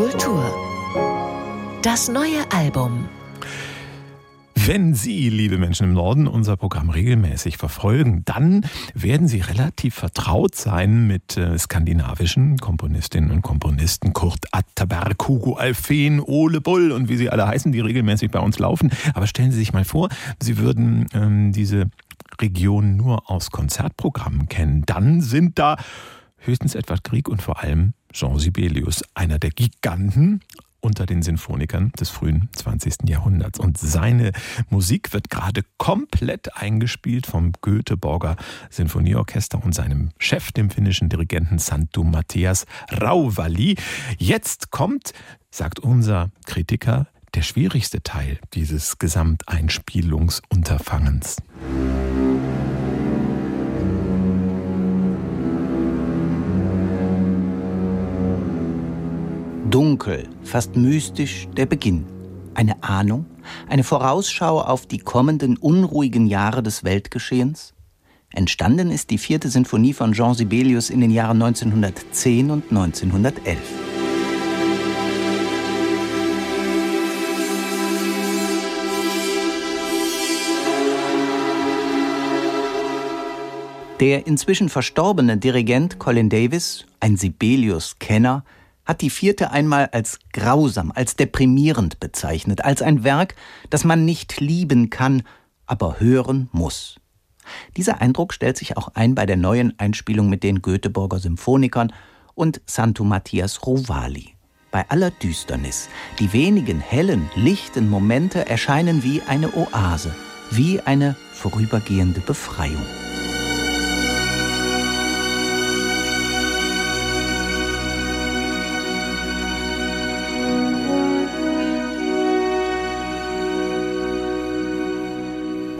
Kultur. Das neue Album. Wenn Sie, liebe Menschen im Norden, unser Programm regelmäßig verfolgen, dann werden Sie relativ vertraut sein mit äh, skandinavischen Komponistinnen und Komponisten Kurt Atterberg, Hugo Alfen, Ole Bull und wie sie alle heißen, die regelmäßig bei uns laufen. Aber stellen Sie sich mal vor, Sie würden ähm, diese Region nur aus Konzertprogrammen kennen. Dann sind da höchstens Edward Grieg und vor allem Jean Sibelius, einer der Giganten unter den Sinfonikern des frühen 20. Jahrhunderts. Und seine Musik wird gerade komplett eingespielt vom Göteborger Sinfonieorchester und seinem Chef, dem finnischen Dirigenten Santu Matthias Rauvali. Jetzt kommt, sagt unser Kritiker, der schwierigste Teil dieses Gesamteinspielungsunterfangens. Dunkel, fast mystisch der Beginn. Eine Ahnung, eine Vorausschau auf die kommenden unruhigen Jahre des Weltgeschehens? Entstanden ist die vierte Sinfonie von Jean Sibelius in den Jahren 1910 und 1911. Der inzwischen verstorbene Dirigent Colin Davis, ein Sibelius-Kenner, hat die vierte einmal als grausam, als deprimierend bezeichnet, als ein Werk, das man nicht lieben kann, aber hören muss. Dieser Eindruck stellt sich auch ein bei der neuen Einspielung mit den Göteborger Symphonikern und Santo Matthias Rovali. Bei aller Düsternis, die wenigen hellen, lichten Momente erscheinen wie eine Oase, wie eine vorübergehende Befreiung.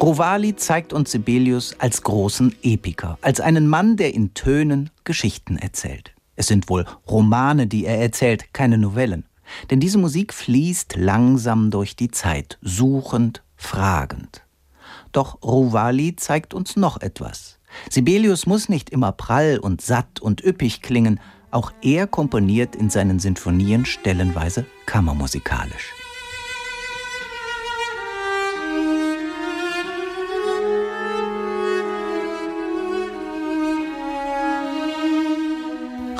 Rovali zeigt uns Sibelius als großen Epiker, als einen Mann, der in Tönen Geschichten erzählt. Es sind wohl Romane, die er erzählt, keine Novellen. Denn diese Musik fließt langsam durch die Zeit, suchend, fragend. Doch Rovali zeigt uns noch etwas. Sibelius muss nicht immer prall und satt und üppig klingen, auch er komponiert in seinen Sinfonien stellenweise kammermusikalisch.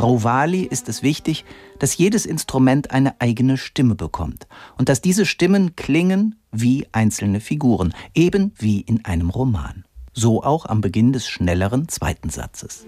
Rovali ist es wichtig, dass jedes Instrument eine eigene Stimme bekommt und dass diese Stimmen klingen wie einzelne Figuren, eben wie in einem Roman. So auch am Beginn des schnelleren zweiten Satzes.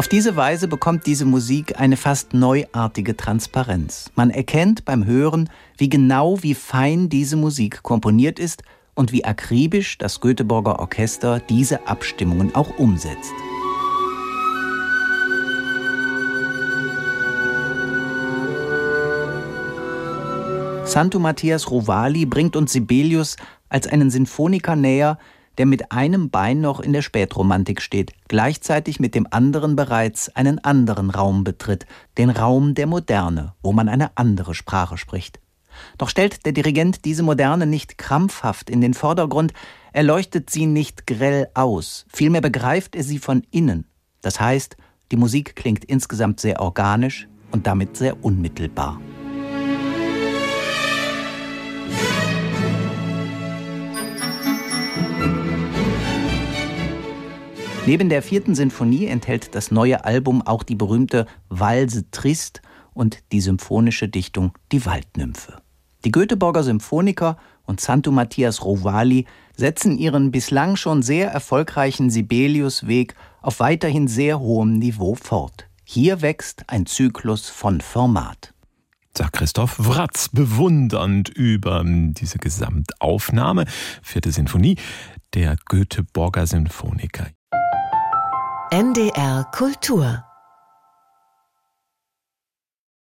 Auf diese Weise bekommt diese Musik eine fast neuartige Transparenz. Man erkennt beim Hören, wie genau, wie fein diese Musik komponiert ist und wie akribisch das Göteborger Orchester diese Abstimmungen auch umsetzt. Santo Matthias Rovali bringt uns Sibelius als einen Sinfoniker näher, der mit einem Bein noch in der Spätromantik steht, gleichzeitig mit dem anderen bereits einen anderen Raum betritt, den Raum der Moderne, wo man eine andere Sprache spricht. Doch stellt der Dirigent diese Moderne nicht krampfhaft in den Vordergrund, er leuchtet sie nicht grell aus, vielmehr begreift er sie von innen. Das heißt, die Musik klingt insgesamt sehr organisch und damit sehr unmittelbar. Neben der vierten Sinfonie enthält das neue Album auch die berühmte Valse Trist und die symphonische Dichtung Die Waldnymphe. Die Göteborger Symphoniker und Santo Matthias Rovali setzen ihren bislang schon sehr erfolgreichen Sibelius-Weg auf weiterhin sehr hohem Niveau fort. Hier wächst ein Zyklus von Format sagt Christoph Wratz bewundernd über diese Gesamtaufnahme, vierte Sinfonie der Göteborger Symphoniker. NDR Kultur